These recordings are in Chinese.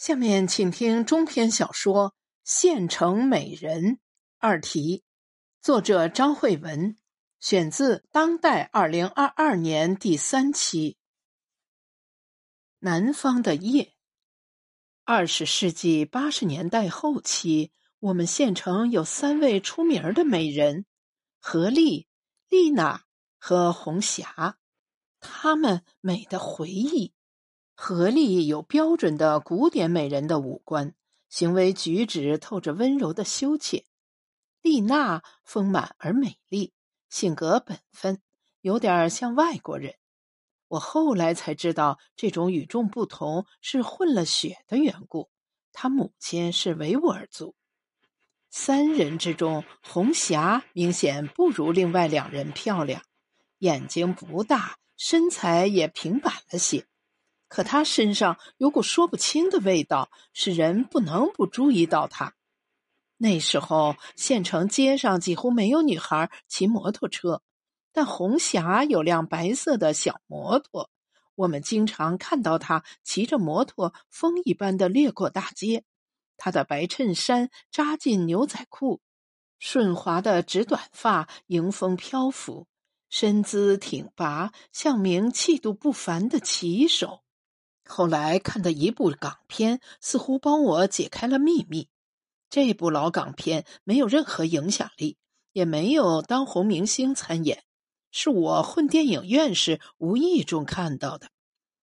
下面请听中篇小说《县城美人》二题，作者张慧文，选自《当代》二零二二年第三期。南方的夜，二十世纪八十年代后期，我们县城有三位出名的美人：何丽、丽娜和红霞。她们美的回忆。何丽有标准的古典美人的五官，行为举止透着温柔的羞怯；丽娜丰满而美丽，性格本分，有点像外国人。我后来才知道，这种与众不同是混了血的缘故。她母亲是维吾尔族。三人之中，红霞明显不如另外两人漂亮，眼睛不大，身材也平板了些。可他身上有股说不清的味道，使人不能不注意到他。那时候县城街上几乎没有女孩骑摩托车，但红霞有辆白色的小摩托，我们经常看到她骑着摩托风一般的掠过大街。她的白衬衫扎进牛仔裤，顺滑的直短发迎风飘拂，身姿挺拔，像名气度不凡的骑手。后来看的一部港片，似乎帮我解开了秘密。这部老港片没有任何影响力，也没有当红明星参演，是我混电影院时无意中看到的。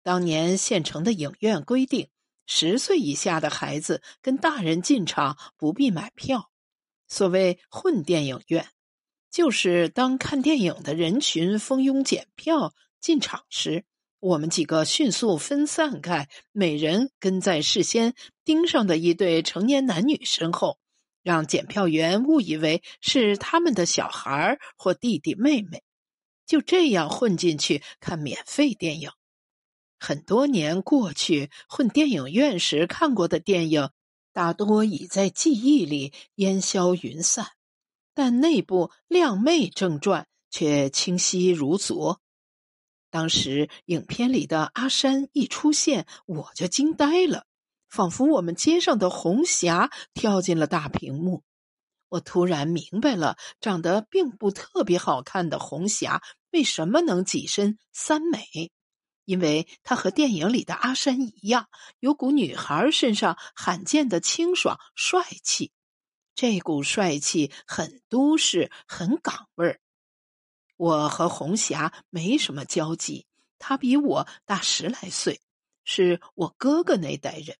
当年县城的影院规定，十岁以下的孩子跟大人进场不必买票。所谓混电影院，就是当看电影的人群蜂拥检票进场时。我们几个迅速分散开，每人跟在事先盯上的一对成年男女身后，让检票员误以为是他们的小孩或弟弟妹妹，就这样混进去看免费电影。很多年过去，混电影院时看过的电影，大多已在记忆里烟消云散，但那部《靓妹正传》却清晰如昨。当时影片里的阿山一出现，我就惊呆了，仿佛我们街上的红霞跳进了大屏幕。我突然明白了，长得并不特别好看的红霞为什么能跻身三美，因为她和电影里的阿山一样，有股女孩身上罕见的清爽帅气。这股帅气很都市，很港味儿。我和红霞没什么交集，她比我大十来岁，是我哥哥那代人。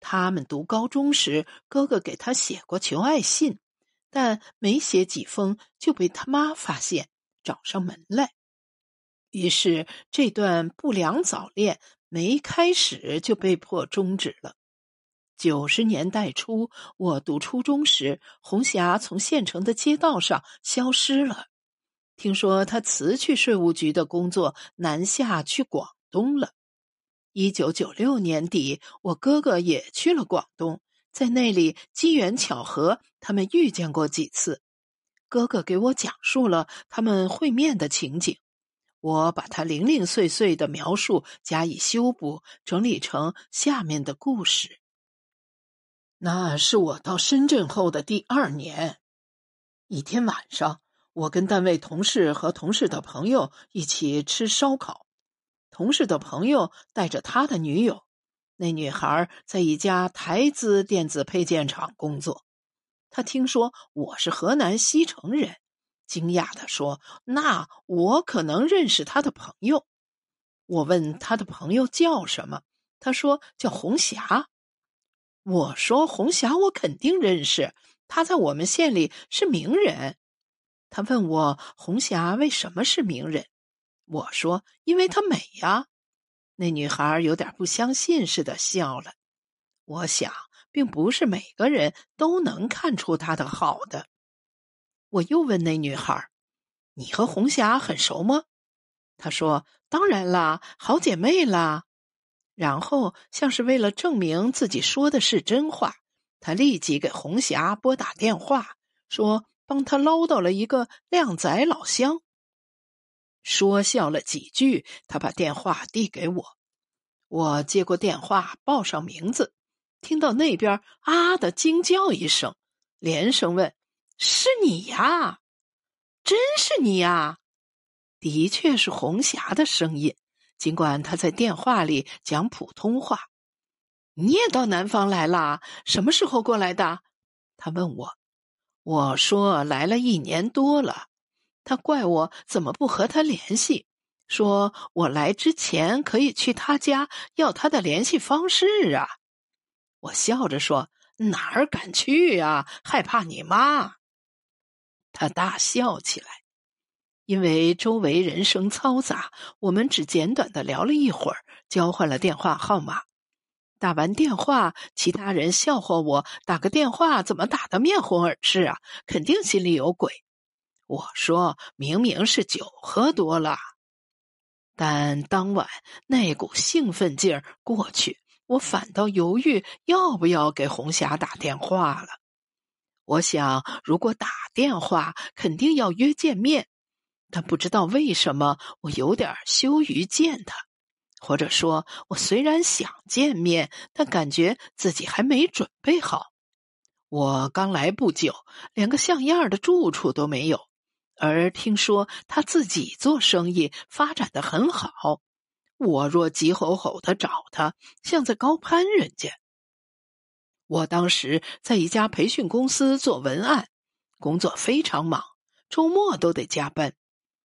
他们读高中时，哥哥给他写过求爱信，但没写几封就被他妈发现，找上门来。于是这段不良早恋没开始就被迫终止了。九十年代初，我读初中时，红霞从县城的街道上消失了。听说他辞去税务局的工作，南下去广东了。一九九六年底，我哥哥也去了广东，在那里机缘巧合，他们遇见过几次。哥哥给我讲述了他们会面的情景，我把他零零碎碎的描述加以修补，整理成下面的故事。那是我到深圳后的第二年，一天晚上。我跟单位同事和同事的朋友一起吃烧烤，同事的朋友带着他的女友，那女孩在一家台资电子配件厂工作。他听说我是河南西城人，惊讶的说：“那我可能认识他的朋友。”我问他的朋友叫什么，他说叫红霞。我说红霞我肯定认识，她在我们县里是名人。他问我红霞为什么是名人，我说因为她美呀。那女孩有点不相信似的笑了。我想，并不是每个人都能看出她的好的。我又问那女孩：“你和红霞很熟吗？”她说：“当然啦，好姐妹啦。”然后像是为了证明自己说的是真话，她立即给红霞拨打电话说。帮他捞到了一个靓仔老乡。说笑了几句，他把电话递给我。我接过电话，报上名字，听到那边啊的惊叫一声，连声问：“是你呀？真是你呀？”的确是红霞的声音，尽管她在电话里讲普通话。你也到南方来了？什么时候过来的？他问我。我说来了一年多了。他怪我怎么不和他联系，说我来之前可以去他家要他的联系方式啊。我笑着说：“哪儿敢去呀？害怕你妈。”他大笑起来，因为周围人声嘈杂，我们只简短的聊了一会儿，交换了电话号码。打完电话，其他人笑话我打个电话怎么打得面红耳赤啊？肯定心里有鬼。我说明明是酒喝多了，但当晚那股兴奋劲儿过去，我反倒犹豫要不要给红霞打电话了。我想，如果打电话，肯定要约见面，但不知道为什么，我有点羞于见他，或者说，我虽然想见面，但感觉自己还没准备好。我刚来不久，连个像样的住处都没有。而听说他自己做生意发展的很好，我若急吼吼的找他，像在高攀人家。我当时在一家培训公司做文案，工作非常忙，周末都得加班。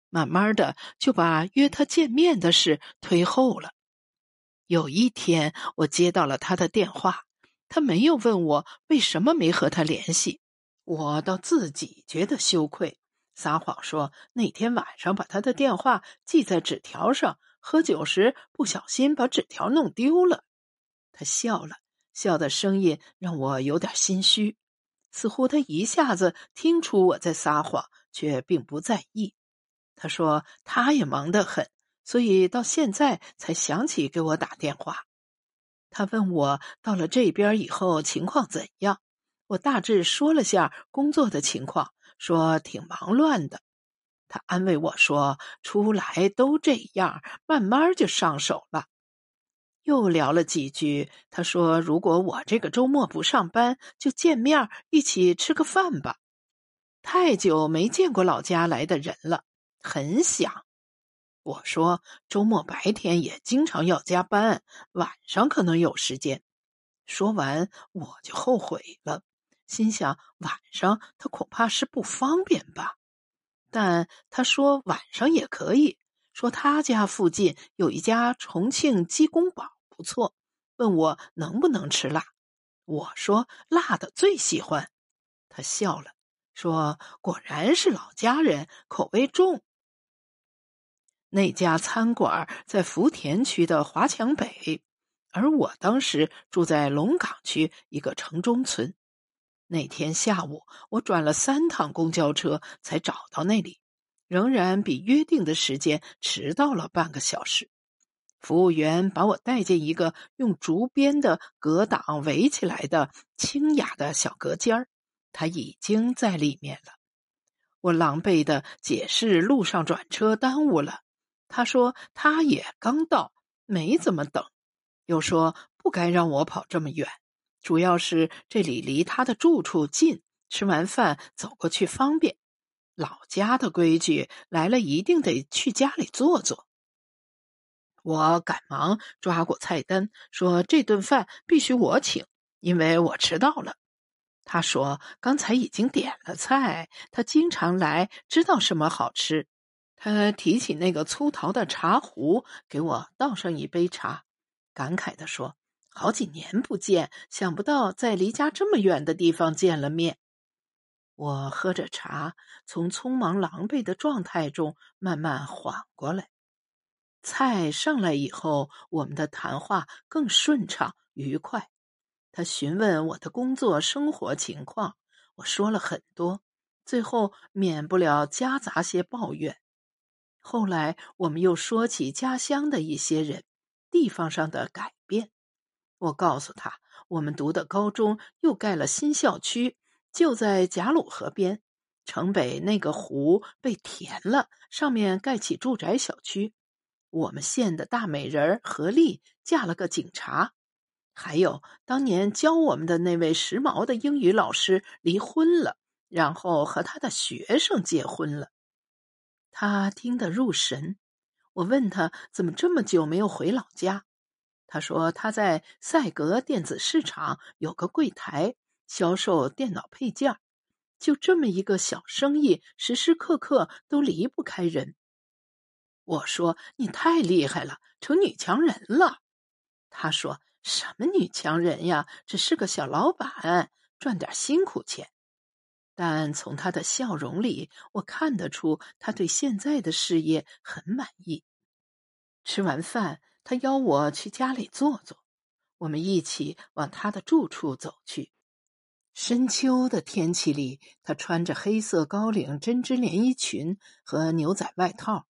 慢慢的就把约他见面的事推后了。有一天，我接到了他的电话，他没有问我为什么没和他联系，我倒自己觉得羞愧。撒谎说那天晚上把他的电话记在纸条上，喝酒时不小心把纸条弄丢了。他笑了笑的声音让我有点心虚，似乎他一下子听出我在撒谎，却并不在意。他说他也忙得很，所以到现在才想起给我打电话。他问我到了这边以后情况怎样，我大致说了下工作的情况。说挺忙乱的，他安慰我说：“出来都这样，慢慢就上手了。”又聊了几句，他说：“如果我这个周末不上班，就见面一起吃个饭吧。太久没见过老家来的人了，很想。”我说：“周末白天也经常要加班，晚上可能有时间。”说完，我就后悔了。心想晚上他恐怕是不方便吧，但他说晚上也可以说他家附近有一家重庆鸡公煲不错，问我能不能吃辣。我说辣的最喜欢。他笑了，说果然是老家人，口味重。那家餐馆在福田区的华强北，而我当时住在龙岗区一个城中村。那天下午，我转了三趟公交车才找到那里，仍然比约定的时间迟到了半个小时。服务员把我带进一个用竹编的隔挡围起来的清雅的小隔间儿，他已经在里面了。我狼狈的解释路上转车耽误了，他说他也刚到，没怎么等，又说不该让我跑这么远。主要是这里离他的住处近，吃完饭走过去方便。老家的规矩，来了一定得去家里坐坐。我赶忙抓过菜单，说这顿饭必须我请，因为我迟到了。他说刚才已经点了菜，他经常来，知道什么好吃。他提起那个粗陶的茶壶，给我倒上一杯茶，感慨地说。好几年不见，想不到在离家这么远的地方见了面。我喝着茶，从匆忙狼狈的状态中慢慢缓过来。菜上来以后，我们的谈话更顺畅愉快。他询问我的工作生活情况，我说了很多，最后免不了夹杂些抱怨。后来我们又说起家乡的一些人，地方上的改变。我告诉他，我们读的高中又盖了新校区，就在贾鲁河边。城北那个湖被填了，上面盖起住宅小区。我们县的大美人何丽嫁了个警察。还有当年教我们的那位时髦的英语老师离婚了，然后和他的学生结婚了。他听得入神。我问他怎么这么久没有回老家，他说他在赛格电子市场有个柜台，销售电脑配件，就这么一个小生意，时时刻刻都离不开人。我说你太厉害了，成女强人了。他说。什么女强人呀？只是个小老板，赚点辛苦钱。但从他的笑容里，我看得出他对现在的事业很满意。吃完饭，他邀我去家里坐坐，我们一起往他的住处走去。深秋的天气里，他穿着黑色高领针织连衣裙和牛仔外套，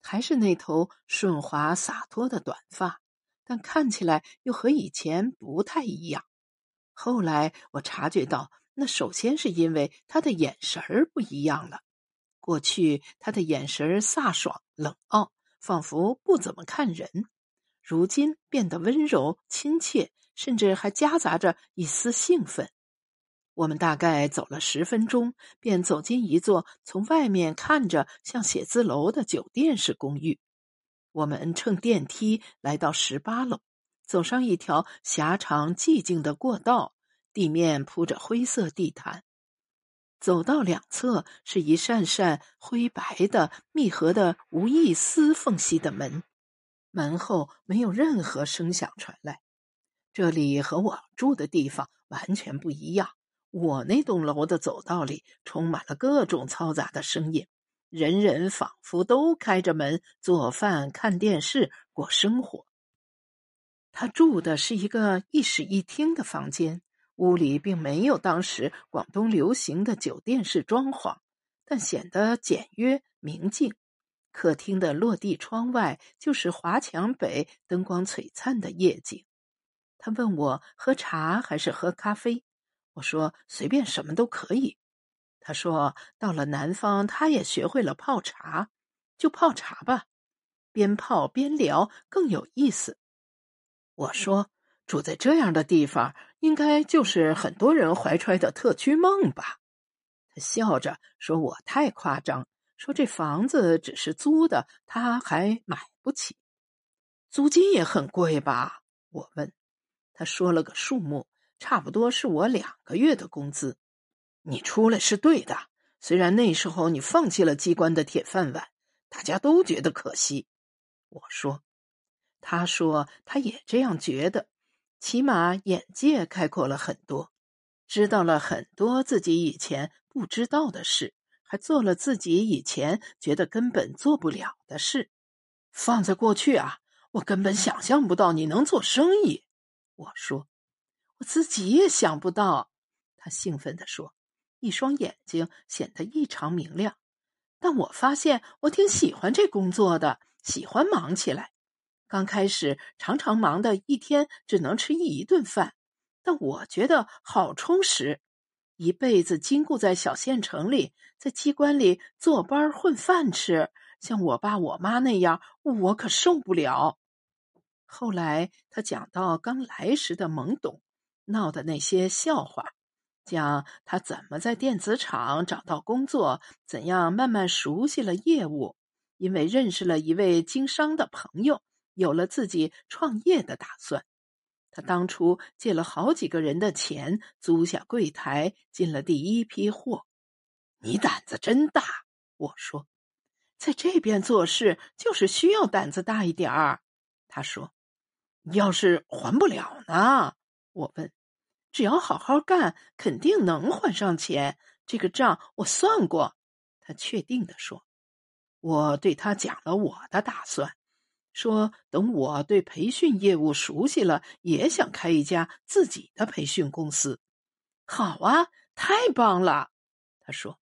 还是那头顺滑洒脱的短发。但看起来又和以前不太一样。后来我察觉到，那首先是因为他的眼神儿不一样了。过去他的眼神飒爽冷傲，仿佛不怎么看人；如今变得温柔亲切，甚至还夹杂着一丝兴奋。我们大概走了十分钟，便走进一座从外面看着像写字楼的酒店式公寓。我们乘电梯来到十八楼，走上一条狭长寂静的过道，地面铺着灰色地毯。走道两侧是一扇扇灰白的、密合的、无一丝缝隙的门，门后没有任何声响传来。这里和我住的地方完全不一样。我那栋楼的走道里充满了各种嘈杂的声音。人人仿佛都开着门做饭、看电视、过生活。他住的是一个一室一厅的房间，屋里并没有当时广东流行的酒店式装潢，但显得简约明净。客厅的落地窗外就是华强北灯光璀璨的夜景。他问我喝茶还是喝咖啡，我说随便什么都可以。他说：“到了南方，他也学会了泡茶，就泡茶吧，边泡边聊更有意思。”我说：“住在这样的地方，应该就是很多人怀揣的特区梦吧？”他笑着说：“我太夸张，说这房子只是租的，他还买不起，租金也很贵吧？”我问，他说了个数目，差不多是我两个月的工资。你出来是对的，虽然那时候你放弃了机关的铁饭碗，大家都觉得可惜。我说，他说他也这样觉得，起码眼界开阔了很多，知道了很多自己以前不知道的事，还做了自己以前觉得根本做不了的事。放在过去啊，我根本想象不到你能做生意。我说，我自己也想不到。他兴奋地说。一双眼睛显得异常明亮，但我发现我挺喜欢这工作的，喜欢忙起来。刚开始常常忙的一天只能吃一顿饭，但我觉得好充实。一辈子禁锢在小县城里，在机关里坐班混饭吃，像我爸我妈那样，我可受不了。后来他讲到刚来时的懵懂，闹的那些笑话。讲他怎么在电子厂找到工作，怎样慢慢熟悉了业务，因为认识了一位经商的朋友，有了自己创业的打算。他当初借了好几个人的钱，租下柜台，进了第一批货。你胆子真大，我说，在这边做事就是需要胆子大一点儿。他说，要是还不了呢？我问。只要好好干，肯定能还上钱。这个账我算过。他确定的说：“我对他讲了我的打算，说等我对培训业务熟悉了，也想开一家自己的培训公司。”好啊，太棒了！他说：“